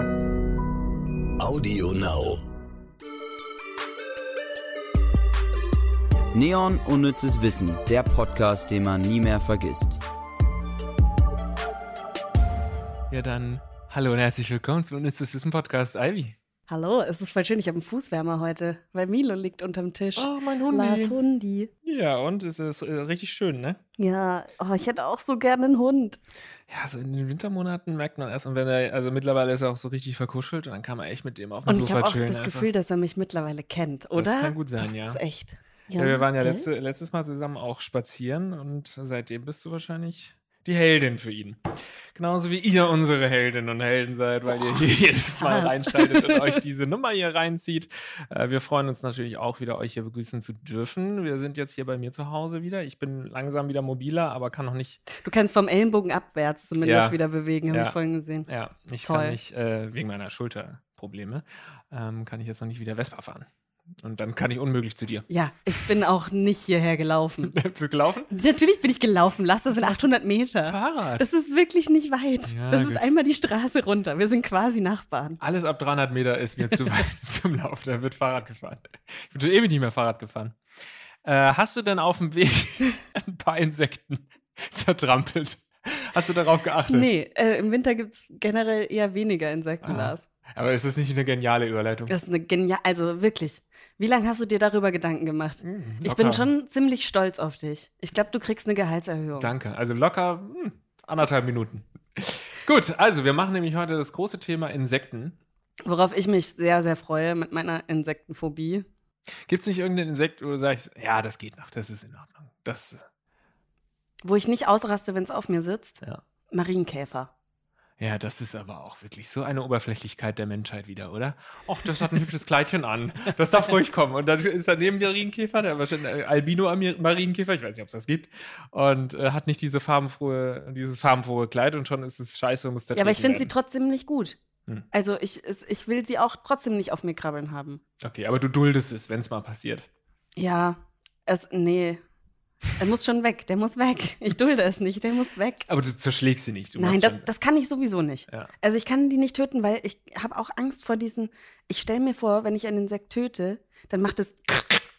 Audio Now. Neon Unnützes Wissen, der Podcast, den man nie mehr vergisst. Ja, dann hallo und herzlich willkommen zu Unnützes Wissen Podcast, Ivy. Hallo, es ist voll schön, ich habe einen Fußwärmer heute, weil Milo liegt unterm Tisch. Oh, mein Hundi. Lars Hundi. Ja, und es ist äh, richtig schön, ne? Ja, oh, ich hätte auch so gerne einen Hund. Ja, so in den Wintermonaten merkt man erst, und wenn er, also mittlerweile ist er auch so richtig verkuschelt und dann kann man echt mit dem auf dem Und ich Sofa habe auch chillen. das einfach. Gefühl, dass er mich mittlerweile kennt, oder? Das kann gut sein, das ja. ist echt. Ja, wir waren ja letzte, letztes Mal zusammen auch spazieren und seitdem bist du wahrscheinlich die Heldin für ihn. Genauso wie ihr unsere Heldinnen und Helden seid, weil ihr hier jedes Mal reinschaltet und euch diese Nummer hier reinzieht. Äh, wir freuen uns natürlich auch wieder, euch hier begrüßen zu dürfen. Wir sind jetzt hier bei mir zu Hause wieder. Ich bin langsam wieder mobiler, aber kann noch nicht, Du kannst vom Ellenbogen abwärts zumindest Ja. wieder bewegen, habe Ja. ich vorhin gesehen. ja, ich Toll. kann nicht, äh, wegen meiner Schulterprobleme, ähm, kann ich jetzt noch nicht wieder Vespa fahren. Und dann kann ich unmöglich zu dir. Ja, ich bin auch nicht hierher gelaufen. Bist du gelaufen? Natürlich bin ich gelaufen, lass das sind 800 Meter. Fahrrad. Das ist wirklich nicht weit. Ja, das gut. ist einmal die Straße runter. Wir sind quasi Nachbarn. Alles ab 300 Meter ist mir zu weit zum Laufen. Da wird Fahrrad gefahren. Ich bin schon ewig nicht mehr Fahrrad gefahren. Äh, hast du denn auf dem Weg ein paar Insekten zertrampelt? Hast du darauf geachtet? Nee, äh, im Winter gibt es generell eher weniger Insekten, Ah. Lars. Aber ist das nicht eine geniale Überleitung? Das ist eine genial, also wirklich. Wie lange hast du dir darüber Gedanken gemacht? Hm, Ich bin schon ziemlich stolz auf dich. Ich glaube, du kriegst eine Gehaltserhöhung. Danke. Also locker hm, anderthalb Minuten. Gut, also wir machen nämlich heute das große Thema Insekten. Worauf ich mich sehr, sehr freue mit meiner Insektenphobie. Gibt es nicht irgendein Insekt, wo du sagst, ja, das geht noch, das ist in Ordnung. Das, Wo ich nicht ausraste, wenn es auf mir sitzt. ja. Marienkäfer. Ja, das ist aber auch wirklich so eine Oberflächlichkeit der Menschheit wieder, oder? Ach, das hat ein hübsches Kleidchen an. Das darf ruhig kommen. Und dann ist daneben der Marienkäfer, der wahrscheinlich äh, Albino-Marienkäfer, ich weiß nicht, ob es das gibt, und äh, hat nicht diese farbenfrohe, dieses farbenfrohe Kleid und schon ist es scheiße und muss Ja, aber ich finde sie trotzdem. nicht gut. Hm. Also ich, ich will sie auch trotzdem nicht auf mir krabbeln haben. Okay, aber du duldest es, wenn es mal passiert. Ja, es, nee. Er muss schon weg, der muss weg. Ich dulde es nicht, der muss weg. Aber du zerschlägst sie nicht. Nein, das, das kann ich sowieso nicht. Ja. Also ich kann die nicht töten, weil ich habe auch Angst vor diesen. Ich stelle mir vor, wenn ich einen Insekt töte, dann macht es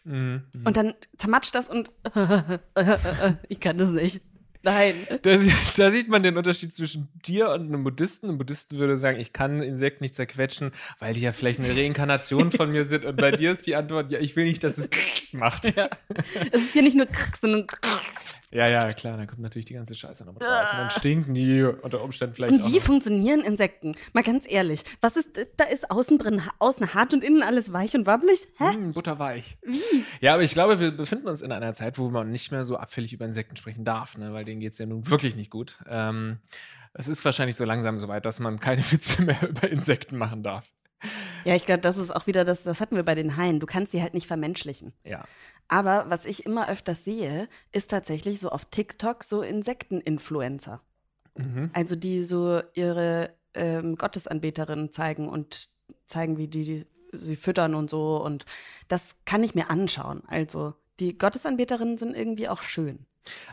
mhm. und dann zermatscht das und ich kann das nicht. Nein. Da, da sieht man den Unterschied zwischen dir und einem Buddhisten. Ein Buddhisten würde sagen, ich kann ein Insekt nicht zerquetschen, weil die ja vielleicht eine Reinkarnation von mir sind. Und bei dir ist die Antwort, ja, ich will nicht, dass es macht. Ja, Es ist hier nicht nur sondern ja, ja klar, dann kommt natürlich die ganze Scheiße noch mit raus. Und dann stinken die unter Umständen vielleicht Und wie noch. funktionieren Insekten? Mal ganz ehrlich, was ist da ist außen drin außen hart und innen alles weich und wabbelig? Hä? Mm, butterweich. Wie? Ja, aber ich glaube, wir befinden uns in einer Zeit, wo man nicht mehr so abfällig über Insekten sprechen darf, ne? weil denen geht es ja nun wirklich nicht gut. Ähm, es ist wahrscheinlich so langsam soweit, dass man keine Witze mehr über Insekten machen darf. Ja, ich glaube, das ist auch wieder das, das hatten wir bei den Haien. Du kannst sie halt nicht vermenschlichen. Ja. Aber was ich immer öfters sehe, ist tatsächlich so auf TikTok so Insekteninfluencer. Mhm. Also die so ihre ähm, Gottesanbeterinnen zeigen und zeigen, wie die, die sie füttern und so. Und das kann ich mir anschauen. Also die Gottesanbeterinnen sind irgendwie auch schön.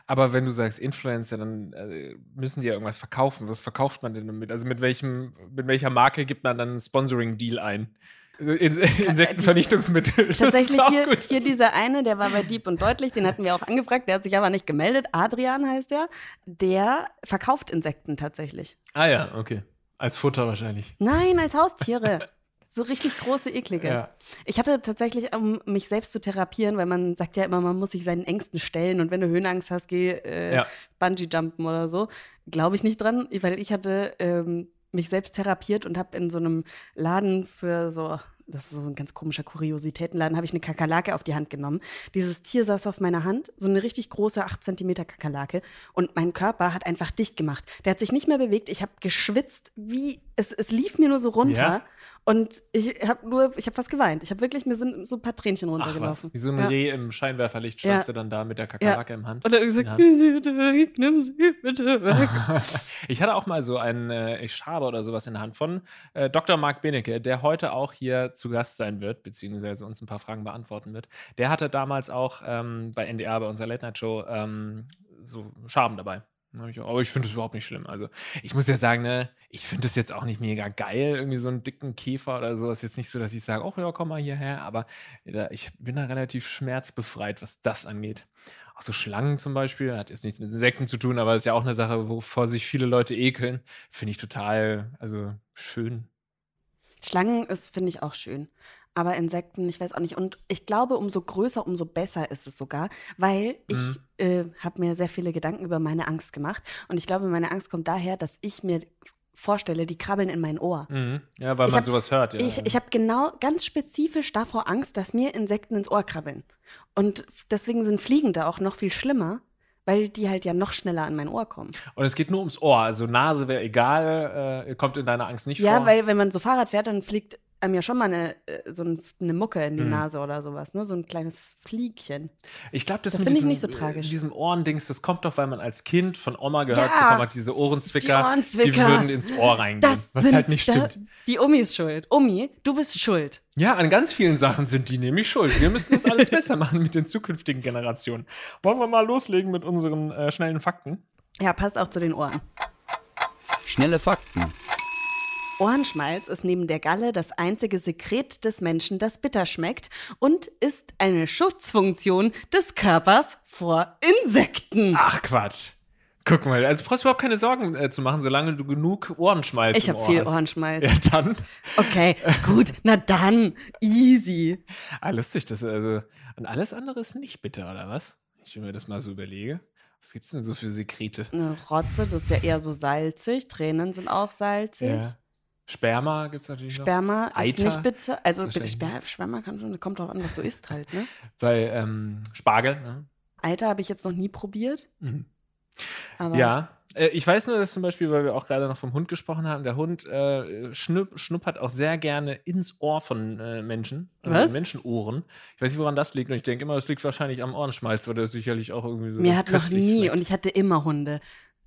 Aber wenn du sagst Influencer, dann äh, müssen die ja irgendwas verkaufen. Was verkauft man denn damit? Also mit welchem, mit welcher Marke gibt man dann einen Sponsoring-Deal ein? Also In Insektenvernichtungsmittel. Das ist Tatsächlich hier, gut. hier dieser eine, der war bei Deep und Deutlich, den hatten wir auch angefragt, der hat sich aber nicht gemeldet. Adrian heißt der. Der verkauft Insekten tatsächlich. Ah ja, okay. Als Futter wahrscheinlich. Nein, als Haustiere. So richtig große, eklige. Ja. Ich hatte tatsächlich, um mich selbst zu therapieren, weil man sagt ja immer, man muss sich seinen Ängsten stellen und wenn du Höhenangst hast, geh äh, Ja. Bungee-Jumpen oder so. Glaube ich nicht dran, weil ich hatte ähm, mich selbst therapiert und habe in so einem Laden für so, das ist so ein ganz komischer Kuriositätenladen, habe ich eine Kakerlake auf die Hand genommen. Dieses Tier saß auf meiner Hand, so eine richtig große 8 Zentimeter Kakerlake und mein Körper hat einfach dicht gemacht. Der hat sich nicht mehr bewegt, ich habe geschwitzt, wie, es, es lief mir nur so runter Ja? Und ich habe nur, ich habe fast geweint. Ich habe wirklich, mir sind so ein paar Tränchen Ach runtergelaufen. was, wie so ein ja. Reh im Scheinwerferlicht standst Ja. du dann da mit der Kakerlake im Hand. Und dann gesagt, nimm sie bitte weg, nimm sie bitte weg. Ich hatte auch mal so einen äh, Schabe oder sowas in der Hand von äh, Dr. Marc Benecke, der heute auch hier zu Gast sein wird, beziehungsweise uns ein paar Fragen beantworten wird. Der hatte damals auch ähm, bei NDR, bei unserer Late Night Show, ähm, so Schaben dabei. Aber ich finde es überhaupt nicht schlimm. Also, ich muss ja sagen, ne, ich finde es jetzt auch nicht mega geil, irgendwie so einen dicken Käfer oder so. Ist jetzt nicht so, dass ich sage, oh ja, komm mal hierher. Aber da, ich bin da relativ schmerzbefreit, was das angeht. Auch so Schlangen zum Beispiel, hat jetzt nichts mit Insekten zu tun, aber ist ja auch eine Sache, wovor sich viele Leute ekeln. Finde ich total, also schön. Schlangen ist, finde ich, auch schön. Aber Insekten, ich weiß auch nicht. Und ich glaube, umso größer, umso besser ist es sogar, weil ich Mhm. äh, habe mir sehr viele Gedanken über meine Angst gemacht. Und ich glaube, meine Angst kommt daher, dass ich mir vorstelle, die krabbeln in mein Ohr. Mhm. Ja, weil Ich man hab- sowas hört. Ja. Ich, ich habe genau ganz spezifisch davor Angst, dass mir Insekten ins Ohr krabbeln. Und deswegen sind Fliegende auch noch viel schlimmer, weil die halt ja noch schneller an mein Ohr kommen. Und es geht nur ums Ohr. Also Nase wäre egal, äh, kommt in deiner Angst nicht Ja, vor. weil wenn man so Fahrrad fährt, dann fliegt einem ja schon mal eine, äh, so ein, eine Mucke in die Mhm. Nase oder sowas, ne? So ein kleines Fliegchen. Ich glaube, das, Das finde ich diesem, nicht so tragisch. äh, diesem Ohrendings, das kommt doch, weil man als Kind von Oma gehört Ja, bekommen hat, diese Ohrenzwicker, die Ohrenzwicker. würden ins Ohr reingehen. Das was sind halt nicht da- stimmt. Die Omi ist schuld. Omi, du bist schuld. Ja, an ganz vielen Sachen sind die nämlich schuld. Wir müssen das alles besser machen mit den zukünftigen Generationen. Wollen wir mal loslegen mit unseren äh, schnellen Fakten? Ja, passt auch zu den Ohren. Schnelle Fakten. Ohrenschmalz ist neben der Galle das einzige Sekret des Menschen, das bitter schmeckt und ist eine Schutzfunktion des Körpers vor Insekten. Ach Quatsch. Guck mal, also du brauchst überhaupt keine Sorgen äh, zu machen, solange du genug Ohrenschmalz Ich im habe Ohr viel hast. Ohrenschmalz. Ja, dann. Okay, gut, na dann, easy. Ah, lustig, das also. Und alles andere ist nicht bitter, oder was? Ich mir das mal so überlege. Was gibt's denn so für Sekrete? Eine Rotze, das ist ja eher so salzig. Tränen sind auch salzig. Ja. Sperma gibt's natürlich noch. Sperma ist nicht bitter. Also Sper Sperma kann schon, kommt drauf an, was du isst halt, ne? Weil ähm, Spargel. Ne? Eiter habe ich jetzt noch nie probiert. Aber Ja. Äh, ich weiß nur, dass zum Beispiel, weil wir auch gerade noch vom Hund gesprochen haben, der Hund äh, schnupp, schnuppert auch sehr gerne ins Ohr von äh, Menschen. also Was? Menschenohren. Ich weiß nicht, woran das liegt. Und ich denke immer, das liegt wahrscheinlich am Ohrenschmalz, weil das sicherlich auch irgendwie so Mir hat noch nie, schmeckt. und ich hatte immer Hunde.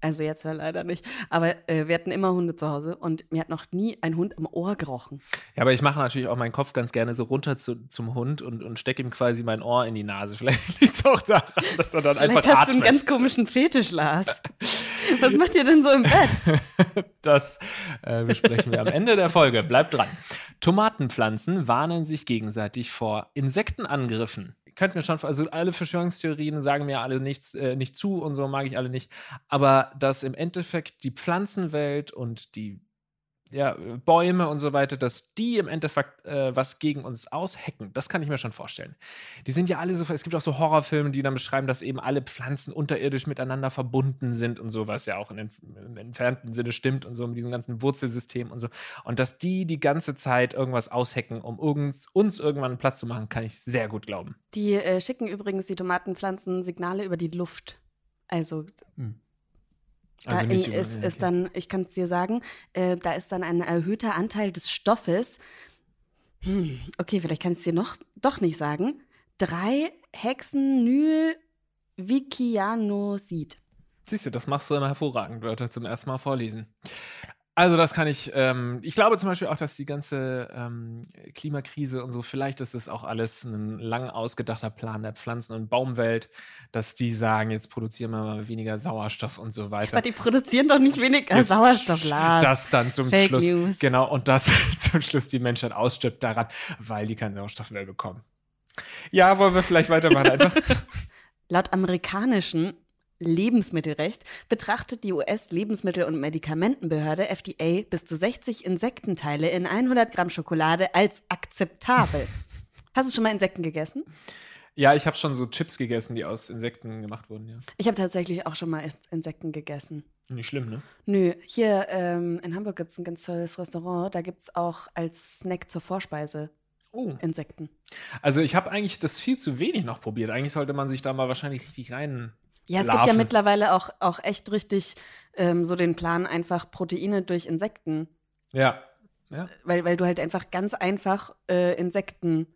Also jetzt leider nicht. Aber äh, wir hatten immer Hunde zu Hause und mir hat noch nie ein Hund am Ohr gerochen. Ja, aber ich mache natürlich auch meinen Kopf ganz gerne so runter zu, zum Hund und, und stecke ihm quasi mein Ohr in die Nase. Vielleicht liegt es auch daran, dass er dann Vielleicht einfach hast du einen atmet. ganz komischen Fetisch, Lars. Was macht ihr denn so im Bett? Das äh, besprechen wir am Ende der Folge. Bleibt dran. Tomatenpflanzen warnen sich gegenseitig vor Insektenangriffen. Ihr könnt mir schon, also alle Verschwörungstheorien sagen mir alle nichts, äh, nicht zu und so mag ich alle nicht. Aber dass im Endeffekt die Pflanzenwelt und die ja, Bäume und so weiter, dass die im Endeffekt äh, was gegen uns aushacken, das kann ich mir schon vorstellen. Die sind ja alle so, es gibt auch so Horrorfilme, die dann beschreiben, dass eben alle Pflanzen unterirdisch miteinander verbunden sind und so, was ja auch in den, im entfernten Sinne stimmt und so mit diesem ganzen Wurzelsystem und so. Und dass die die ganze Zeit irgendwas aushacken, um uns, uns irgendwann Platz zu machen, kann ich sehr gut glauben. Die äh, schicken übrigens die Tomatenpflanzen Signale über die Luft. Also da Also in, über- ist, ja, ist okay. dann, ich kann es dir sagen, äh, da ist dann ein erhöhter Anteil des Stoffes. Hm, okay, vielleicht kann ich es dir noch doch nicht sagen. Drei Hexenylvikianosid. Siehst du, das machst du immer hervorragend, Wörter zum ersten Mal vorlesen. Also, das kann ich, ähm, ich glaube zum Beispiel auch, dass die ganze ähm, Klimakrise und so, vielleicht ist das auch alles ein lang ausgedachter Plan der Pflanzen- und Baumwelt, dass die sagen, jetzt produzieren wir mal weniger Sauerstoff und so weiter. Aber die produzieren doch nicht weniger Jetzt Sauerstoff, Lars. Das dann zum Fake Schluss. News. Genau, und das zum Schluss die Menschheit ausstirbt daran, weil die keinen Sauerstoff mehr bekommen. Ja, wollen wir vielleicht weitermachen einfach? Laut amerikanischen Lebensmittelrecht betrachtet die US-Lebensmittel- und Medikamentenbehörde FDA bis zu 60 Insektenteile in 100 Gramm Schokolade als akzeptabel. Hast du schon mal Insekten gegessen? ja, ich habe schon so Chips gegessen, die aus Insekten gemacht wurden, ja. Ich habe tatsächlich auch schon mal Insekten gegessen. Nicht schlimm, ne? Nö, hier ähm, in Hamburg gibt es ein ganz tolles Restaurant. Da gibt es auch als Snack zur Vorspeise Oh. Insekten. Also ich habe eigentlich das viel zu wenig noch probiert. Eigentlich sollte man sich da mal wahrscheinlich richtig rein. Ja, es gibt ja Larven. mittlerweile auch, auch echt richtig ähm, so den Plan, einfach Proteine durch Insekten Ja. Ja. weil, weil du halt einfach ganz einfach äh, Insekten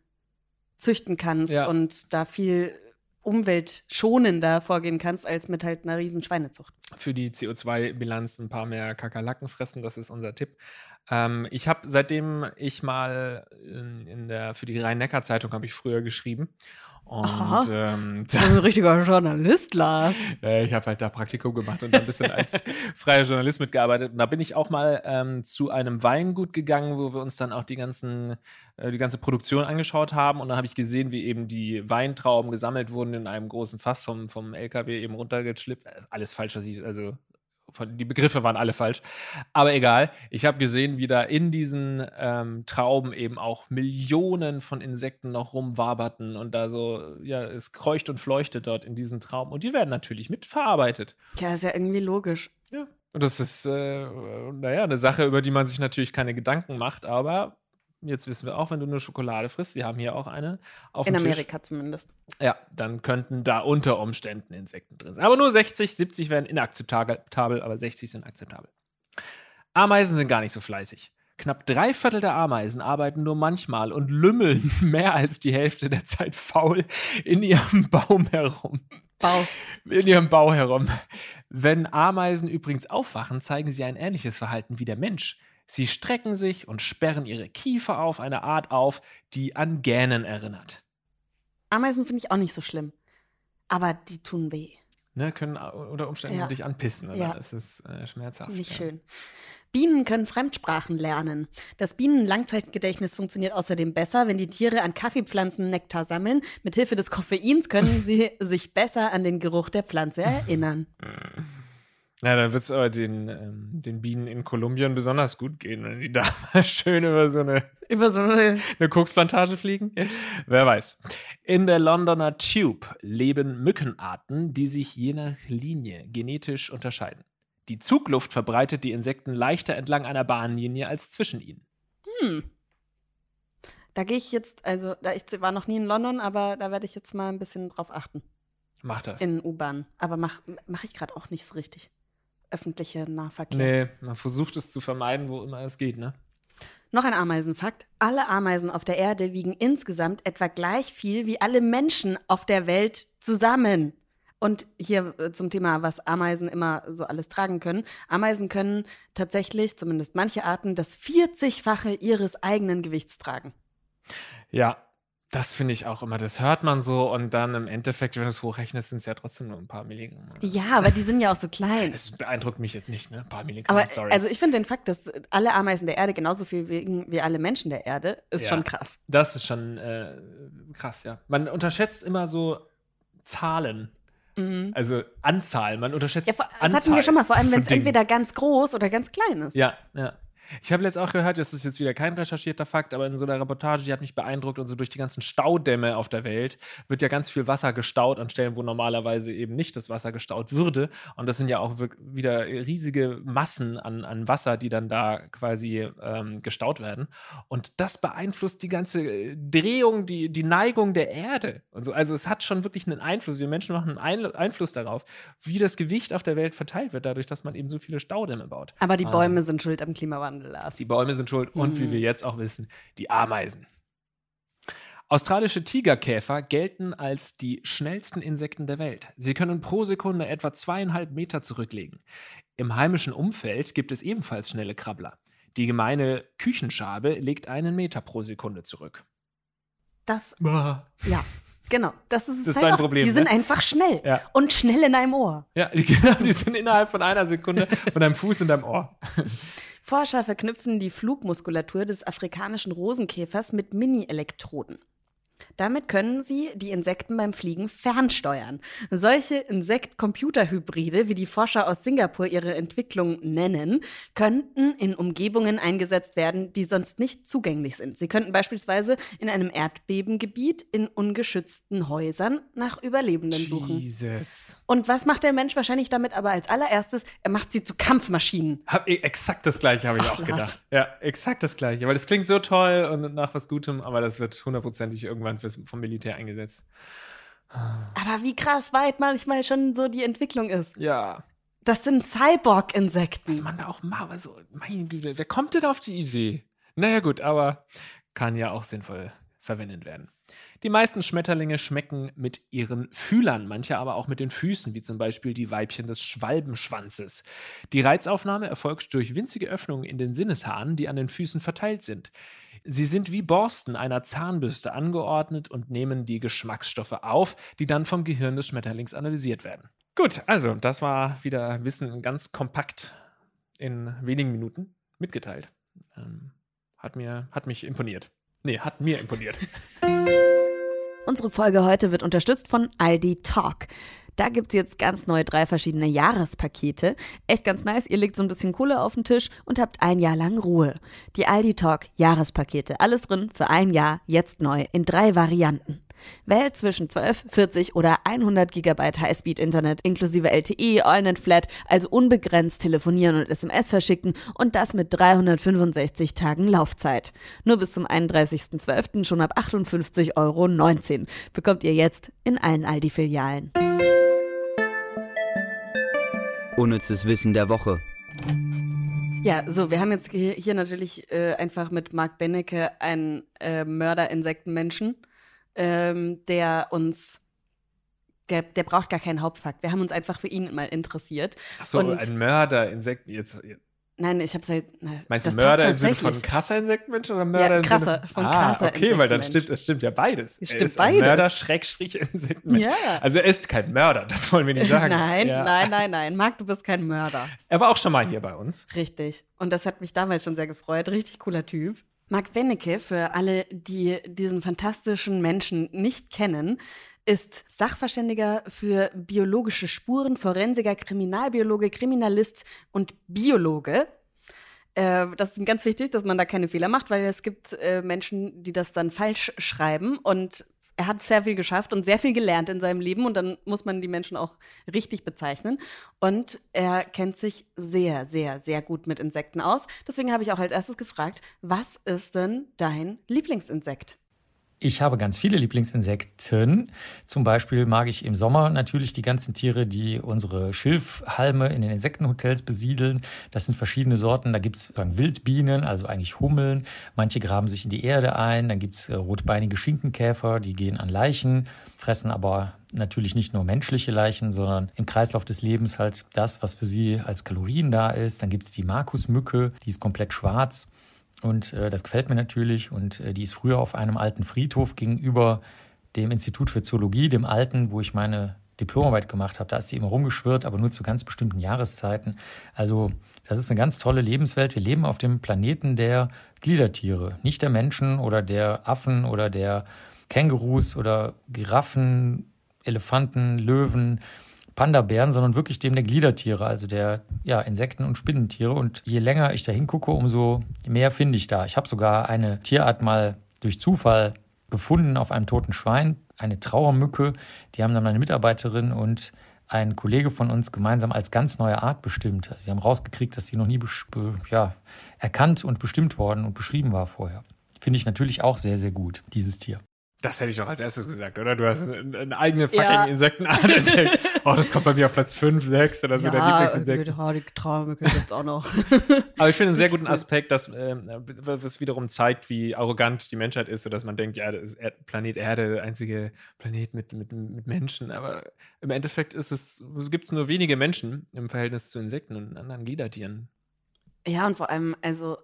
züchten kannst Ja. und da viel umweltschonender vorgehen kannst als mit halt einer riesen Schweinezucht. für die CO2-Bilanz ein paar mehr Kakerlaken fressen. Das ist unser Tipp. Ähm, ich habe, seitdem ich mal in, in der, für die Rhein-Neckar-Zeitung habe ich früher geschrieben. Und ähm, So ein richtiger Journalist, Lars. äh, ich habe halt da Praktikum gemacht und ein bisschen als freier Journalist mitgearbeitet. Und da bin ich auch mal ähm, zu einem Weingut gegangen, wo wir uns dann auch die ganzen, äh, die ganze Produktion angeschaut haben. Und da habe ich gesehen, wie eben die Weintrauben gesammelt wurden in einem großen Fass vom, vom LKW eben runtergeschlippt. Alles falsch, was ich, also von, die Begriffe waren alle falsch. Aber egal, ich habe gesehen, wie da in diesen ähm, Trauben eben auch Millionen von Insekten noch rumwaberten und da so, ja, es kreucht und fleuchtet dort in diesen Trauben. Und die werden natürlich mitverarbeitet. Ja, ist ja irgendwie logisch. Ja. Und das ist, äh, naja, eine Sache, über die man sich natürlich keine Gedanken macht, aber jetzt wissen wir auch, wenn du eine Schokolade frisst, wir haben hier auch eine In dem Tisch. Amerika zumindest. Ja, dann könnten da unter Umständen Insekten drin sein. Aber nur 60, 70 wären inakzeptabel, aber 60 sind akzeptabel. Ameisen sind gar nicht so fleißig. Knapp drei Viertel der Ameisen arbeiten nur manchmal und lümmeln mehr als die Hälfte der Zeit faul in ihrem Baum herum. Bau. In ihrem Bau herum. Wenn Ameisen übrigens aufwachen, zeigen sie ein ähnliches Verhalten wie der Mensch. Sie strecken sich und sperren ihre Kiefer auf eine Art auf, die an Gähnen erinnert. Ameisen finde ich auch nicht so schlimm. Aber die tun weh. Ne, können unter Umständen Ja. dich anpissen. Oder? Ja. Das ist äh, schmerzhaft. Nicht ja. schön. Bienen können Fremdsprachen lernen. Das Bienenlangzeitgedächtnis funktioniert außerdem besser, wenn die Tiere an Kaffeepflanzen Nektar sammeln. Mithilfe des Koffeins können sie sich besser an den Geruch der Pflanze erinnern. Ja, dann wird es aber den, ähm, den Bienen in Kolumbien besonders gut gehen, wenn die da mal schön über so eine, Über so eine eine Koksplantage fliegen. Wer weiß. In der Londoner Tube leben Mückenarten, die sich je nach Linie genetisch unterscheiden. Die Zugluft verbreitet die Insekten leichter entlang einer Bahnlinie als zwischen ihnen. Da gehe ich jetzt, also da ich war noch nie in London, aber da werde ich jetzt mal ein bisschen drauf achten. Macht das. In U-Bahn. Aber mache mach ich gerade auch nicht so richtig. Öffentliche Nahverkehr. Nee, man versucht es zu vermeiden, wo immer es geht, ne? Noch ein Ameisenfakt. Alle Ameisen auf der Erde wiegen insgesamt etwa gleich viel wie alle Menschen auf der Welt zusammen. Und hier äh, zum Thema, was Ameisen immer so alles tragen können. Ameisen können tatsächlich, zumindest manche Arten, das 40-fache ihres eigenen Gewichts tragen. Ja, das finde ich auch immer. Das hört man so und dann im Endeffekt, wenn du es hochrechnest, sind es ja trotzdem nur ein paar Milligramm. Ja, aber die sind ja auch so klein. Es beeindruckt mich jetzt nicht, ne? Ein paar Milligramm, Aber sorry. also ich finde den Fakt, dass alle Ameisen der Erde genauso viel wiegen wie alle Menschen der Erde, ist Ja. schon krass. das ist schon äh, krass, ja. Man unterschätzt immer so Zahlen. Also Anzahl. Man unterschätzt Mhm. Ja, vor, das Anzahl hatten wir schon mal, vor allem wenn es entweder ganz groß oder ganz klein ist. Ja, ja. Ich habe jetzt auch gehört, das ist jetzt wieder kein recherchierter Fakt, aber in so einer Reportage, die hat mich beeindruckt und so durch die ganzen Staudämme auf der Welt wird ja ganz viel Wasser gestaut an Stellen, wo normalerweise eben nicht das Wasser gestaut würde. Und das sind ja auch wieder riesige Massen an, an Wasser, die dann da quasi ähm, gestaut werden. Und das beeinflusst die ganze äh, Drehung, die, die Neigung der Erde. Und so. Also es hat schon wirklich einen Einfluss. Wir Menschen machen einen Ein Einfluss darauf, wie das Gewicht auf der Welt verteilt wird, dadurch, dass man eben so viele Staudämme baut. Aber die. Bäume sind schuld am Klimawandel, Lars. Die Bäume sind schuld und wie wir jetzt auch wissen, die Ameisen. Australische Tigerkäfer gelten als die schnellsten Insekten der Welt. Sie können pro Sekunde etwa zweieinhalb Meter zurücklegen. Im heimischen Umfeld gibt es ebenfalls schnelle Krabbler. Die gemeine Küchenschabe legt einen Meter pro Sekunde zurück. Das, Ja, ja, genau. Das ist, es Das ist halt dein auch. Problem, Die ne? sind einfach schnell. Ja. Und schnell in einem Ohr. genau, die sind innerhalb von einer Sekunde von deinem Fuß in deinem Ohr. Forscher verknüpfen die Flugmuskulatur des afrikanischen Rosenkäfers mit Mini-Elektroden. Damit können sie die Insekten beim Fliegen fernsteuern. Solche Insekt-Computer-Hybride, wie die Forscher aus Singapur ihre Entwicklung nennen, könnten in Umgebungen eingesetzt werden, die sonst nicht zugänglich sind. Sie könnten beispielsweise in einem Erdbebengebiet in ungeschützten Häusern nach Überlebenden suchen. Jesus. Und was macht der Mensch wahrscheinlich damit aber als allererstes? Er macht sie zu Kampfmaschinen. Hab, exakt das gleiche habe ich Ach, auch Lars. gedacht. Ja, exakt das gleiche. Weil das klingt so toll und nach was Gutem, aber das wird hundertprozentig irgendwann fürs, vom Militär eingesetzt. Aber wie krass weit manchmal schon so die Entwicklung ist. Ja. Das sind Was Cyborg-Insekten. man da auch macht, also, meine Güte, wer kommt denn auf die Idee? Naja, gut, aber kann ja auch sinnvoll verwendet werden. Die meisten Schmetterlinge schmecken mit ihren Fühlern, manche aber auch mit den Füßen, wie zum Beispiel die Weibchen des Schwalbenschwanzes. Die Reizaufnahme erfolgt durch winzige Öffnungen in den Sinneshaaren, die an den Füßen verteilt sind. Sie sind wie Borsten einer Zahnbürste angeordnet und nehmen die Geschmacksstoffe auf, die dann vom Gehirn des Schmetterlings analysiert werden. Gut, also das war wieder Wissen ganz kompakt in wenigen Minuten mitgeteilt. Ähm, hat, mir, hat mich imponiert. Nee, hat mir imponiert. Unsere Folge heute wird unterstützt von Aldi Talk. Da gibt es jetzt ganz neu drei verschiedene Jahrespakete. Echt ganz nice. Ihr legt so ein bisschen Kohle auf den Tisch und habt ein Jahr lang Ruhe. Die Aldi Talk Jahrespakete. Alles drin für ein Jahr, jetzt neu, in drei Varianten. Wählt zwischen 12, 40 oder 100 GB Highspeed-Internet inklusive LTE, AllNet Flat, also unbegrenzt telefonieren und SMS verschicken und das mit 365 Tagen Laufzeit. Nur bis zum 31.12. schon ab 58,19 Euro bekommt ihr jetzt in allen Aldi-Filialen. Unnützes Wissen der Woche. Ja, so, wir haben jetzt hier natürlich äh, einfach mit Marc Bennecke einen äh, Mörder-Insektenmenschen, ähm, der uns, der, der braucht gar keinen Hauptfakt. Wir haben uns einfach für ihn mal interessiert. Ach so, Und- ein Mörder-Insekten. Jetzt, Nein, ich hab's halt. na, meinst du Mörder im Sinne von krasser Insektenmensch oder Mörder Ja, im Sinne krasser, von ah, krasser Okay, weil dann stimmt, es stimmt ja beides. Es Er stimmt ist beides. Mörder, Schrägstrich, Insektenmensch. Ja. Also er ist kein Mörder, das wollen wir nicht sagen. Nein, Ja. nein, nein, nein. Marc, du bist kein Mörder. Er war auch schon mal hier bei uns. Richtig. Und das hat mich damals schon sehr gefreut. Richtig cooler Typ. Marc Wennecke, für alle, die diesen fantastischen Menschen nicht kennen, ist Sachverständiger für biologische Spuren, Forensiker, Kriminalbiologe, Kriminalist und Biologe. Äh, das ist ganz wichtig, dass man da keine Fehler macht, weil es gibt äh, Menschen, die das dann falsch schreiben und er hat sehr viel geschafft und sehr viel gelernt in seinem Leben und dann muss man die Menschen auch richtig bezeichnen. Und er kennt sich sehr, sehr, sehr gut mit Insekten aus. Deswegen habe ich auch als erstes gefragt, was ist denn dein Lieblingsinsekt? Ich habe ganz viele Lieblingsinsekten. Zum Beispiel mag ich im Sommer natürlich die ganzen Tiere, die unsere Schilfhalme in den Insektenhotels besiedeln. Das sind verschiedene Sorten. Da gibt es Wildbienen, also eigentlich Hummeln. Manche graben sich in die Erde ein. Dann gibt es äh, rotbeinige Schinkenkäfer, die gehen an Leichen, fressen aber natürlich nicht nur menschliche Leichen, sondern im Kreislauf des Lebens halt das, was für sie als Kalorien da ist. Dann gibt es die Markusmücke, die ist komplett schwarz. Und äh, das gefällt mir natürlich. Und äh, die ist früher auf einem alten Friedhof gegenüber dem Institut für Zoologie, dem alten, wo ich meine Diplomarbeit gemacht habe. Da ist sie immer rumgeschwirrt, aber nur zu ganz bestimmten Jahreszeiten. Also das ist eine ganz tolle Lebenswelt. Wir leben auf dem Planeten der Gliedertiere, nicht der Menschen oder der Affen oder der Kängurus oder Giraffen, Elefanten, Löwen. Panda-Bären, sondern wirklich dem der Gliedertiere, also der ja, Insekten- und Spinnentiere. Und je länger ich da hingucke, umso mehr finde ich da. Ich habe sogar eine Tierart mal durch Zufall gefunden auf einem toten Schwein, eine Trauermücke. Die haben dann meine Mitarbeiterin und ein Kollege von uns gemeinsam als ganz neue Art bestimmt. Also sie haben rausgekriegt, dass sie noch nie ja, erkannt und bestimmt worden und beschrieben war vorher. Finde ich natürlich auch sehr, sehr gut, dieses Tier. Das hätte ich doch als erstes gesagt, oder? Du hast eine, eigene Ja. fucking Insektenart entdeckt. Oh, das kommt bei mir auf Platz 5, 6 oder so, der Lieblingsinsekt. Ja, die Traumücke gibt's auch noch. Aber ich finde einen sehr guten Aspekt, dass ähm, was wiederum zeigt, wie arrogant die Menschheit ist, sodass man denkt, ja, das ist Planet Erde, der einzige Planet mit, mit, mit Menschen. Aber im Endeffekt ist es, gibt es nur wenige Menschen im Verhältnis zu Insekten und anderen Gliedertieren. Ja, und vor allem, also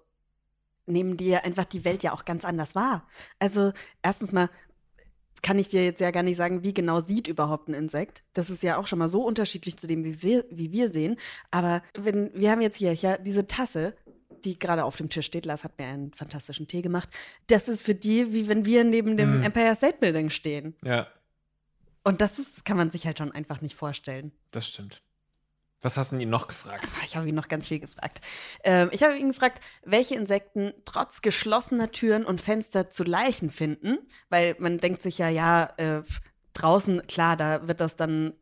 nehmen die ja einfach die Welt ja auch ganz anders wahr. Also erstens mal kann ich dir jetzt ja gar nicht sagen, wie genau sieht überhaupt ein Insekt. Das ist ja auch schon mal so unterschiedlich zu dem, wie wir, wie wir sehen. Aber wenn, wir haben jetzt hier ja diese Tasse, die gerade auf dem Tisch steht. Lars hat mir einen fantastischen Tee gemacht. Das ist für die, wie wenn wir neben dem Mhm. Empire State Building stehen. Ja, Und das ist, kann man sich halt schon einfach nicht vorstellen. das stimmt. Was hast du ihn noch gefragt? Ah, Ich habe ihn noch ganz viel gefragt. Ähm, ich habe ihn gefragt, welche Insekten trotz geschlossener Türen und Fenster zu Leichen finden, weil man denkt sich ja, ja, äh, draußen, klar, da wird das dann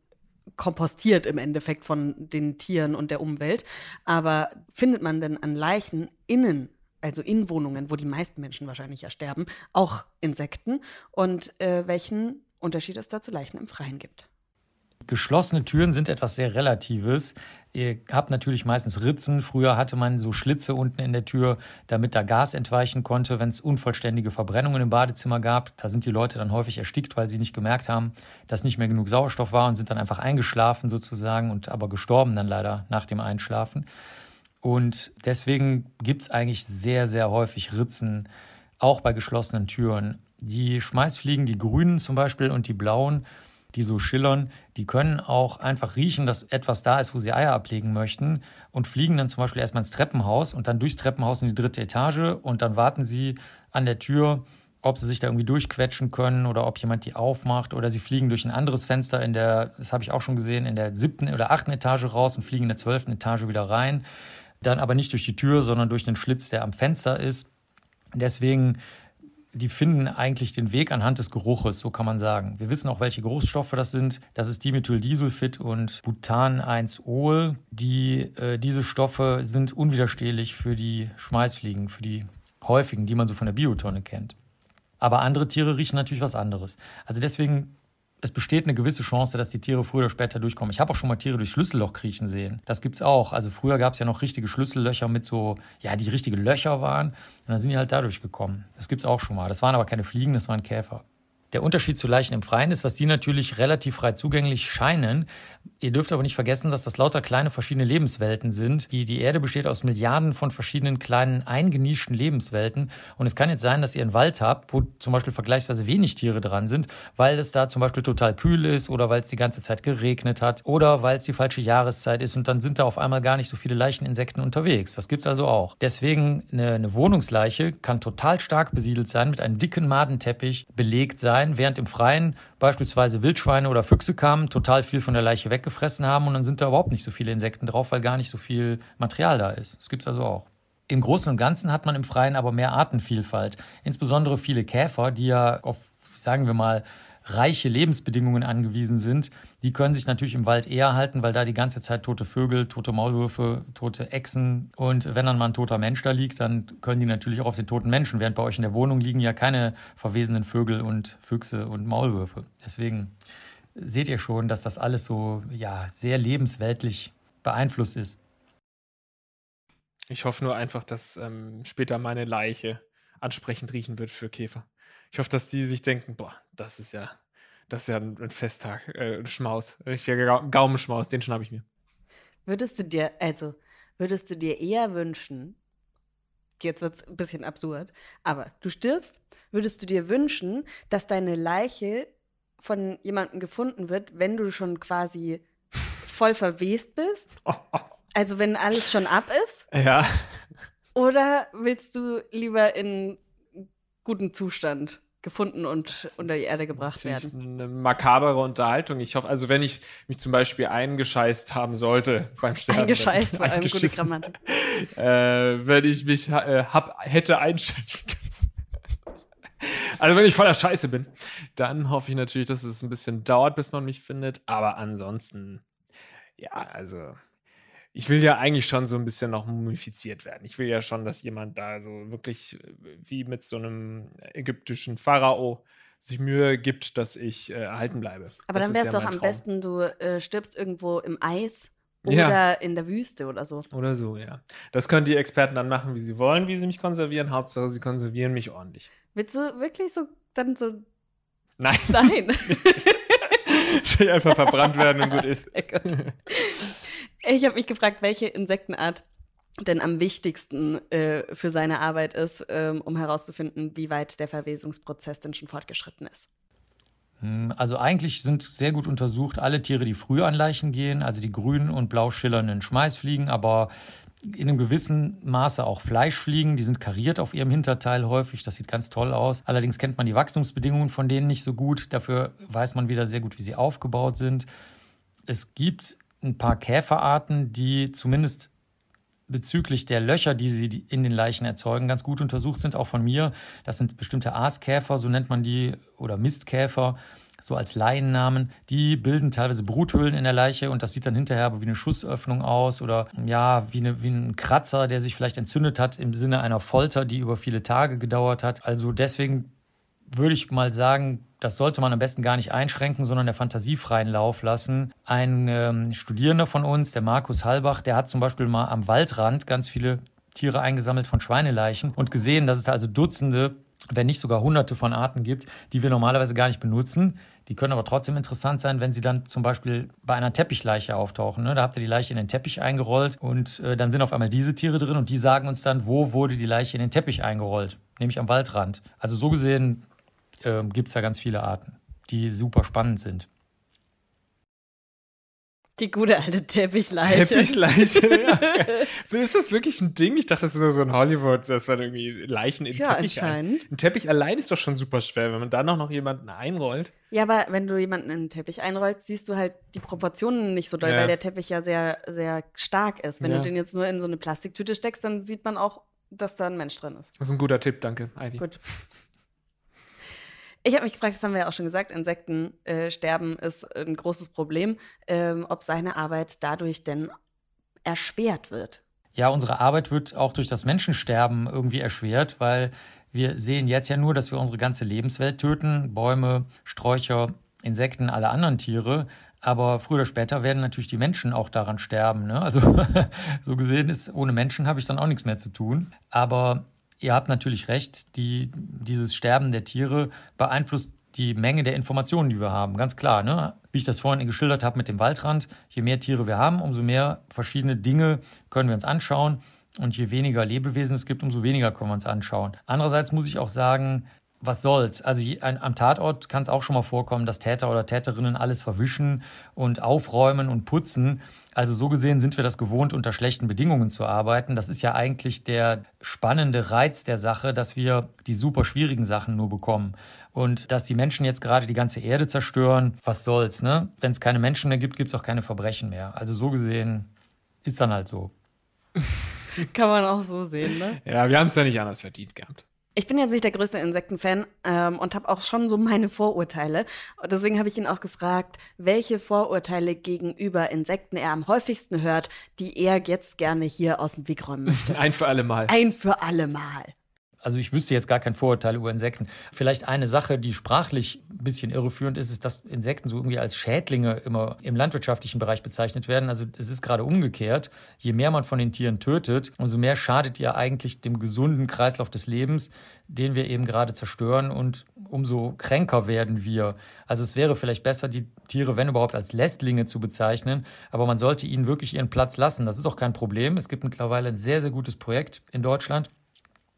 kompostiert im Endeffekt von den Tieren und der Umwelt. Aber findet man denn an Leichen innen, also in Wohnungen, wo die meisten Menschen wahrscheinlich ja sterben, auch Insekten? Und äh, welchen Unterschied es da zu Leichen im Freien gibt? Geschlossene Türen sind etwas sehr Relatives. Ihr habt natürlich meistens Ritzen. Früher hatte man so Schlitze unten in der Tür, damit da Gas entweichen konnte, wenn es unvollständige Verbrennungen im Badezimmer gab. Da sind die Leute dann häufig erstickt, weil sie nicht gemerkt haben, dass nicht mehr genug Sauerstoff war und sind dann einfach eingeschlafen sozusagen und aber gestorben dann leider nach dem Einschlafen. Und deswegen gibt es eigentlich sehr, sehr häufig Ritzen, auch bei geschlossenen Türen. Die Schmeißfliegen, die grünen zum Beispiel und die blauen, die so schillern, die können auch einfach riechen, dass etwas da ist, wo sie Eier ablegen möchten und fliegen dann zum Beispiel erstmal ins Treppenhaus und dann durchs Treppenhaus in die dritte Etage und dann warten sie an der Tür, ob sie sich da irgendwie durchquetschen können oder ob jemand die aufmacht oder sie fliegen durch ein anderes Fenster in der, das habe ich auch schon gesehen, in der siebten oder achten Etage raus und fliegen in der zwölften Etage wieder rein. Dann aber nicht durch die Tür, sondern durch den Schlitz, der am Fenster ist. Deswegen die finden eigentlich den Weg anhand des Geruches, so kann man sagen. Wir wissen auch, welche Geruchsstoffe das sind. Das ist Dimethyldisulfid und Butan-1-Ol. Die, äh, diese Stoffe sind unwiderstehlich für die Schmeißfliegen, für die häufigen, die man so von der Biotonne kennt. Aber andere Tiere riechen natürlich was anderes. Also deswegen es besteht eine gewisse Chance, dass die Tiere früher oder später durchkommen. Ich habe auch schon mal Tiere durch Schlüsselloch kriechen sehen. Das gibt's auch. Also früher gab es ja noch richtige Schlüssellöcher mit so, ja, die richtige Löcher waren. Und dann sind die halt dadurch gekommen. Das gibt's auch schon mal. Das waren aber keine Fliegen, das waren Käfer. Der Unterschied zu Leichen im Freien ist, dass die natürlich relativ frei zugänglich scheinen. Ihr dürft aber nicht vergessen, dass das lauter kleine verschiedene Lebenswelten sind. Die, die Erde besteht aus Milliarden von verschiedenen kleinen eingenischten Lebenswelten. Und es kann jetzt sein, dass ihr einen Wald habt, wo zum Beispiel vergleichsweise wenig Tiere dran sind, weil es da zum Beispiel total kühl ist oder weil es die ganze Zeit geregnet hat oder weil es die falsche Jahreszeit ist und dann sind da auf einmal gar nicht so viele Leicheninsekten unterwegs. Das gibt's also auch. Deswegen eine, eine Wohnungsleiche kann total stark besiedelt sein, mit einem dicken Madenteppich belegt sein sein, während im Freien beispielsweise Wildschweine oder Füchse kamen, total viel von der Leiche weggefressen haben und dann sind da überhaupt nicht so viele Insekten drauf, weil gar nicht so viel Material da ist. Das gibt es also auch. Im Großen und Ganzen hat man im Freien aber mehr Artenvielfalt. Insbesondere viele Käfer, die ja auf, sagen wir mal, reiche Lebensbedingungen angewiesen sind, die können sich natürlich im Wald eher halten, weil da die ganze Zeit tote Vögel, tote Maulwürfe, tote Echsen und wenn dann mal ein toter Mensch da liegt, dann können die natürlich auch auf den toten Menschen, während bei euch in der Wohnung liegen ja keine verwesenen Vögel und Füchse und Maulwürfe. Deswegen seht ihr schon, dass das alles so ja sehr lebensweltlich beeinflusst ist. Ich hoffe nur einfach, dass ähm, später meine Leiche ansprechend riechen wird für Käfer. Ich hoffe, dass die sich denken, boah, das ist ja, das ist ja ein, Festtag, äh, ein Schmaus, richtiger Gaumenschmaus, den schnapp ich mir. Würdest du dir, also, würdest du dir eher wünschen, jetzt wird es ein bisschen absurd, aber du stirbst, würdest du dir wünschen, dass deine Leiche von jemandem gefunden wird, wenn du schon quasi voll verwest bist? Also wenn alles schon ab ist? Ja. Oder willst du lieber in guten Zustand gefunden und unter die Erde gebracht werden. Eine makabere Unterhaltung. Ich hoffe, also wenn ich mich zum Beispiel eingescheißt haben sollte beim Sterben. Eingescheißt war eine gute Grammatik. Äh, wenn ich mich äh, hab, hätte einstellen können. Also wenn ich voller Scheiße bin, dann hoffe ich natürlich, dass es ein bisschen dauert, bis man mich findet. Aber ansonsten, ja, also ich will ja eigentlich schon so ein bisschen noch mumifiziert werden. Ich will ja schon, dass jemand da so wirklich äh, wie mit so einem ägyptischen Pharao sich Mühe gibt, dass ich äh, erhalten bleibe. Aber das dann wäre es ja doch am Traum. besten, du äh, stirbst irgendwo im Eis oder ja. in der Wüste oder so. Oder so, ja. Das können die Experten dann machen, wie sie wollen, wie sie mich konservieren. Hauptsache, sie konservieren mich ordentlich. Willst du wirklich so dann so. Nein. Nein. ich will einfach verbrannt werden und gut ist. Sehr gut. Ich habe mich gefragt, welche Insektenart denn am wichtigsten äh, für seine Arbeit ist, ähm, um herauszufinden, wie weit der Verwesungsprozess denn schon fortgeschritten ist. Hm, also eigentlich sind sehr gut untersucht alle Tiere, die früh an Leichen gehen, also die grünen und blau schillernden Schmeißfliegen, aber in einem gewissen Maße auch Fleischfliegen. Die sind kariert auf ihrem Hinterteil häufig. Das sieht ganz toll aus. Allerdings kennt man die Wachstumsbedingungen von denen nicht so gut. Dafür weiß man wieder sehr gut, wie sie aufgebaut sind. Es gibt ein paar Käferarten, die zumindest bezüglich der Löcher, die sie in den Leichen erzeugen, ganz gut untersucht sind, auch von mir. Das sind bestimmte Aaskäfer, so nennt man die, oder Mistkäfer, so als Laiennamen. Die bilden teilweise Bruthöhlen in der Leiche und das sieht dann hinterher aber wie eine Schussöffnung aus oder ja, wie, eine, wie ein Kratzer, der sich vielleicht entzündet hat im Sinne einer Folter, die über viele Tage gedauert hat. Also deswegen würde ich mal sagen, das sollte man am besten gar nicht einschränken, sondern der Fantasie freien Lauf lassen. Ein ähm, Studierender von uns, der Markus Halbach, der hat zum Beispiel mal am Waldrand ganz viele Tiere eingesammelt von Schweineleichen und gesehen, dass es da also Dutzende, wenn nicht sogar Hunderte von Arten gibt, die wir normalerweise gar nicht benutzen. Die können aber trotzdem interessant sein, wenn sie dann zum Beispiel bei einer Teppichleiche auftauchen. Ne? Da habt ihr die Leiche in den Teppich eingerollt und äh, dann sind auf einmal diese Tiere drin und die sagen uns dann, wo wurde die Leiche in den Teppich eingerollt, nämlich am Waldrand. Also so gesehen äh, gibt es da ganz viele Arten, die super spannend sind. Die gute alte Teppichleiche. Teppichleiche, ja. Ist das wirklich ein Ding? Ich dachte, das ist nur so ein Hollywood, dass man irgendwie Leichen in Ja, Teppich anscheinend. Ein, ein Teppich allein ist doch schon super schwer, wenn man dann auch noch jemanden einrollt. Ja, aber wenn du jemanden in den Teppich einrollst, siehst du halt die Proportionen nicht so doll, Ja. weil der Teppich ja sehr, sehr stark ist. Wenn Ja. du den jetzt nur in so eine Plastiktüte steckst, dann sieht man auch, dass da ein Mensch drin ist. Das ist ein guter Tipp, danke, Ivy. Gut. Ich habe mich gefragt, das haben wir ja auch schon gesagt, Insektensterben äh, sterben ist ein großes Problem, ähm, ob seine Arbeit dadurch denn erschwert wird. Ja, unsere Arbeit wird auch durch das Menschensterben irgendwie erschwert, weil wir sehen jetzt ja nur, dass wir unsere ganze Lebenswelt töten. Bäume, Sträucher, Insekten, alle anderen Tiere. Aber früher oder später werden natürlich die Menschen auch daran sterben. Ne? Also so gesehen ist, ohne Menschen habe ich dann auch nichts mehr zu tun. Aber ihr habt natürlich recht, die, dieses Sterben der Tiere beeinflusst die Menge der Informationen, die wir haben. Ganz klar, ne? Wie ich das vorhin geschildert habe mit dem Waldrand, je mehr Tiere wir haben, umso mehr verschiedene Dinge können wir uns anschauen. Und je weniger Lebewesen es gibt, umso weniger können wir uns anschauen. Andererseits muss ich auch sagen, was soll's? Also je, ein, am Tatort kann es auch schon mal vorkommen, dass Täter oder Täterinnen alles verwischen und aufräumen und putzen. Also so gesehen sind wir das gewohnt, unter schlechten Bedingungen zu arbeiten. Das ist ja eigentlich der spannende Reiz der Sache, dass wir die super schwierigen Sachen nur bekommen. Und dass die Menschen jetzt gerade die ganze Erde zerstören, was soll's, ne? Wenn es keine Menschen mehr gibt, gibt es auch keine Verbrechen mehr. Also so gesehen ist dann halt so. Kann man auch so sehen, ne? Ja, wir haben es ja nicht anders verdient gehabt. Ich bin jetzt nicht der größte Insektenfan ähm, und habe auch schon so meine Vorurteile. Und deswegen habe ich ihn auch gefragt, welche Vorurteile gegenüber Insekten er am häufigsten hört, die er jetzt gerne hier aus dem Weg räumen möchte. Ein für alle Mal. Ein für alle Mal. Also ich wüsste jetzt gar kein Vorurteil über Insekten. Vielleicht eine Sache, die sprachlich ein bisschen irreführend ist, ist, dass Insekten so irgendwie als Schädlinge immer im landwirtschaftlichen Bereich bezeichnet werden. Also es ist gerade umgekehrt. Je mehr man von den Tieren tötet, umso mehr schadet ihr eigentlich dem gesunden Kreislauf des Lebens, den wir eben gerade zerstören und umso kränker werden wir. Also es wäre vielleicht besser, die Tiere, wenn überhaupt, als Lästlinge zu bezeichnen, aber man sollte ihnen wirklich ihren Platz lassen. Das ist auch kein Problem. Es gibt mittlerweile ein sehr, sehr gutes Projekt in Deutschland.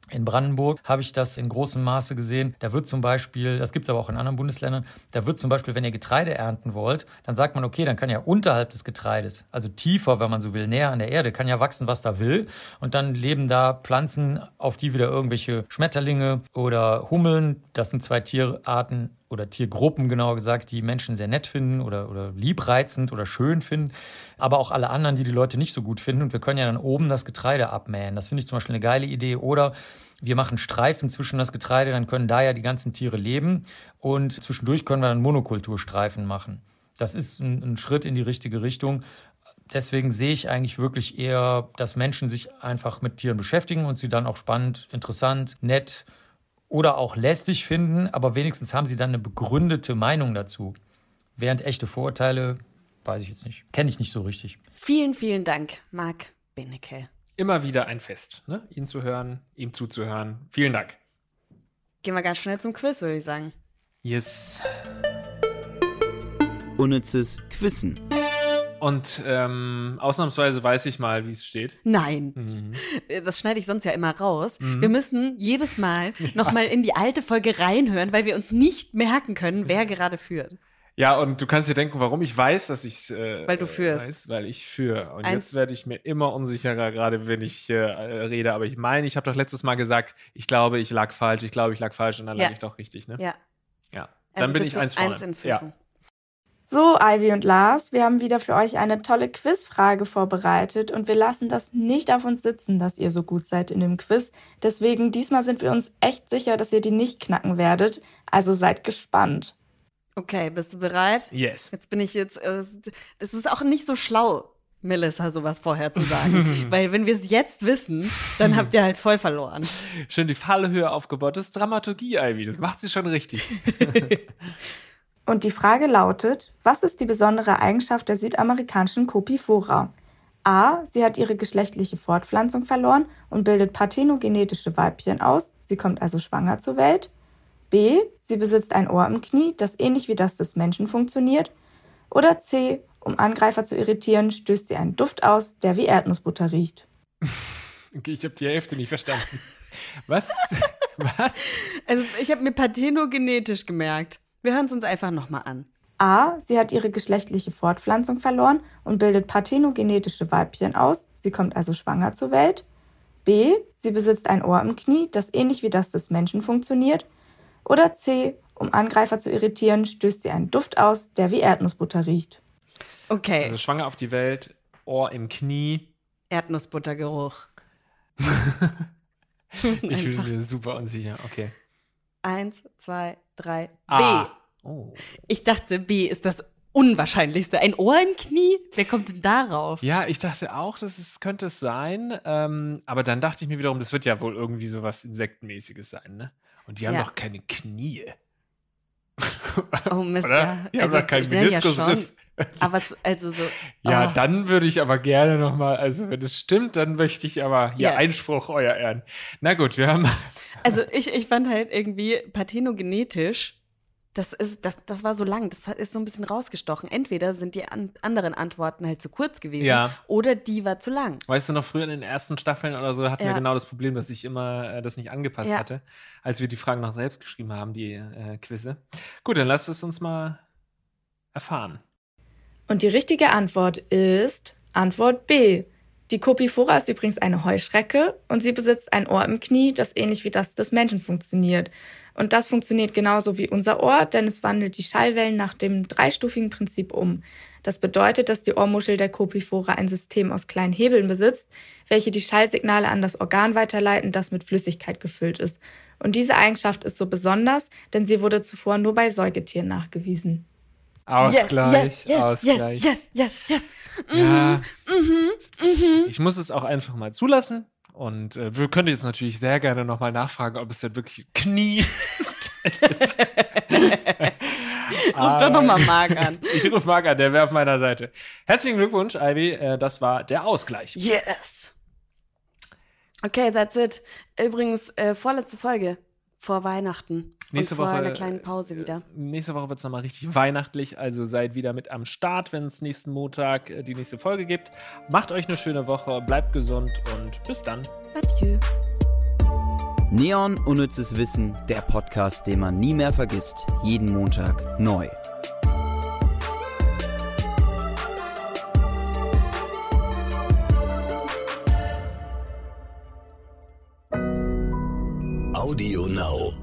In Brandenburg habe ich das in großem Maße gesehen. Da wird zum Beispiel, das gibt es aber auch in anderen Bundesländern, da wird zum Beispiel, wenn ihr Getreide ernten wollt, dann sagt man, okay, dann kann ja unterhalb des Getreides, also tiefer, wenn man so will, näher an der Erde, kann ja wachsen, was da will. Und dann leben da Pflanzen, auf die wieder irgendwelche Schmetterlinge oder Hummeln, das sind zwei Tierarten oder Tiergruppen genauer gesagt, die Menschen sehr nett finden oder, oder liebreizend oder schön finden, aber auch alle anderen, die die Leute nicht so gut finden. Und wir können ja dann oben das Getreide abmähen. Das finde ich zum Beispiel eine geile Idee. Oder wir machen Streifen zwischen das Getreide, dann können da ja die ganzen Tiere leben. Und zwischendurch können wir dann Monokulturstreifen machen. Das ist ein, ein Schritt in die richtige Richtung. Deswegen sehe ich eigentlich wirklich eher, dass Menschen sich einfach mit Tieren beschäftigen und sie dann auch spannend, interessant, nett oder auch lästig finden, aber wenigstens haben sie dann eine begründete Meinung dazu. Während echte Vorurteile, weiß ich jetzt nicht, kenne ich nicht so richtig. Vielen, vielen Dank, Marc Benecke. Immer wieder ein Fest, ne? ihn zu hören, ihm zuzuhören. Vielen Dank. Gehen wir ganz schnell zum Quiz, würde ich sagen. Yes. Unnützes Quissen. Und ähm, ausnahmsweise weiß ich mal, wie es steht. Nein, Mhm. das schneide ich sonst ja immer raus. Wir müssen jedes Mal nochmal in die alte Folge reinhören, weil wir uns nicht merken können, wer gerade führt. Ja, und du kannst dir denken, warum ich weiß, dass ich es äh, Weil du führst. Weiß, weil ich führe. Und Eins- jetzt werde ich mir immer unsicherer, gerade wenn ich äh, rede. Aber ich meine, ich habe doch letztes Mal gesagt, ich glaube, ich lag falsch, ich glaube, ich lag falsch und dann Ja. lag ich doch richtig, ne? Ja. Ja. Also Dann bin bist ich eins vorne. Eins in ja. So, Ivy und Lars, wir haben wieder für euch eine tolle Quizfrage vorbereitet und wir lassen das nicht auf uns sitzen, dass ihr so gut seid in dem Quiz. Deswegen diesmal sind wir uns echt sicher, dass ihr die nicht knacken werdet. Also seid gespannt. Okay, bist du bereit? Yes. Jetzt bin ich jetzt, äh, das ist auch nicht so schlau, Melissa sowas vorher zu sagen. Weil wenn wir es jetzt wissen, dann habt ihr halt voll verloren. Schön die Fallhöhe aufgebaut. Das ist Dramaturgie, Ivy. Das macht sie schon richtig. Und die Frage lautet, was ist die besondere Eigenschaft der südamerikanischen Copifora? A. Sie hat ihre geschlechtliche Fortpflanzung verloren und bildet parthenogenetische Weibchen aus. Sie kommt also schwanger zur Welt. B. Sie besitzt ein Ohr im Knie, das ähnlich wie das des Menschen funktioniert. Oder C. Um Angreifer zu irritieren, stößt sie einen Duft aus, der wie Erdnussbutter riecht. Okay, ich habe die Hälfte nicht verstanden. Was? Was? Also ich habe mir parthenogenetisch gemerkt. Wir hören es uns einfach nochmal an. A. Sie hat ihre geschlechtliche Fortpflanzung verloren und bildet parthenogenetische Weibchen aus. Sie kommt also schwanger zur Welt. B. Sie besitzt ein Ohr im Knie, das ähnlich wie das des Menschen funktioniert. Oder C. Um Angreifer zu irritieren, stößt sie einen Duft aus, der wie Erdnussbutter riecht. Okay. Also schwanger auf die Welt, Ohr im Knie. Erdnussbuttergeruch. Ich bin mir super unsicher. Okay. Eins, zwei, drei. A. B. Oh. Ich dachte, B ist das Unwahrscheinlichste. Ein Ohr im Knie? Wer kommt denn darauf? Ja, ich dachte auch, dass es könnte es sein. Ähm, aber dann dachte ich mir wiederum, das wird ja wohl irgendwie sowas Insektenmäßiges sein, ne? Und die haben Ja. doch keine Knie. Oh Mist, Oder? ja. Die haben doch keinen ja, ja, Meniskusriss. Aber so, also so. Ja, oh. dann würde ich aber gerne nochmal, also wenn es stimmt, dann möchte ich aber hier Ja. Einspruch, euer Ehren. Na gut, wir haben. Also ich, ich fand halt irgendwie parthenogenetisch, das ist, das, das war so lang, das ist so ein bisschen rausgestochen. Entweder sind die an, anderen Antworten halt zu kurz gewesen Ja. oder die war zu lang. Weißt du noch, früher in den ersten Staffeln oder so hatten wir Ja. genau das Problem, dass ich immer äh, das nicht angepasst Ja. hatte, als wir die Fragen noch selbst geschrieben haben, die äh, Quizze. Gut, dann lasst es uns mal erfahren. Und die richtige Antwort ist Antwort B. Die Copifora ist übrigens eine Heuschrecke und sie besitzt ein Ohr im Knie, das ähnlich wie das des Menschen funktioniert. Und das funktioniert genauso wie unser Ohr, denn es wandelt die Schallwellen nach dem dreistufigen Prinzip um. Das bedeutet, dass die Ohrmuschel der Copifora ein System aus kleinen Hebeln besitzt, welche die Schallsignale an das Organ weiterleiten, das mit Flüssigkeit gefüllt ist. Und diese Eigenschaft ist so besonders, denn sie wurde zuvor nur bei Säugetieren nachgewiesen. Ausgleich, yes, yes, Ausgleich. Yes, yes, yes, yes. Ja, Mhm, mhm. ich muss es auch einfach mal zulassen. Und äh, wir können jetzt natürlich sehr gerne nochmal nachfragen, ob es denn wirklich Knie ist. Ruf doch nochmal Marc an. Ich rufe Marc an, der wäre auf meiner Seite. Herzlichen Glückwunsch, Ivy. Äh, das war der Ausgleich. Yes. Okay, that's it. Übrigens, äh, vorletzte Folge vor Weihnachten. Nächste und vor Woche, einer kleinen Pause wieder. Nächste Woche wird es nochmal richtig weihnachtlich, also seid wieder mit am Start, wenn es nächsten Montag äh, die nächste Folge gibt. Macht euch eine schöne Woche, bleibt gesund und bis dann. Adieu. Neon Unnützes Wissen, der Podcast, den man nie mehr vergisst. Jeden Montag neu. Audio Now.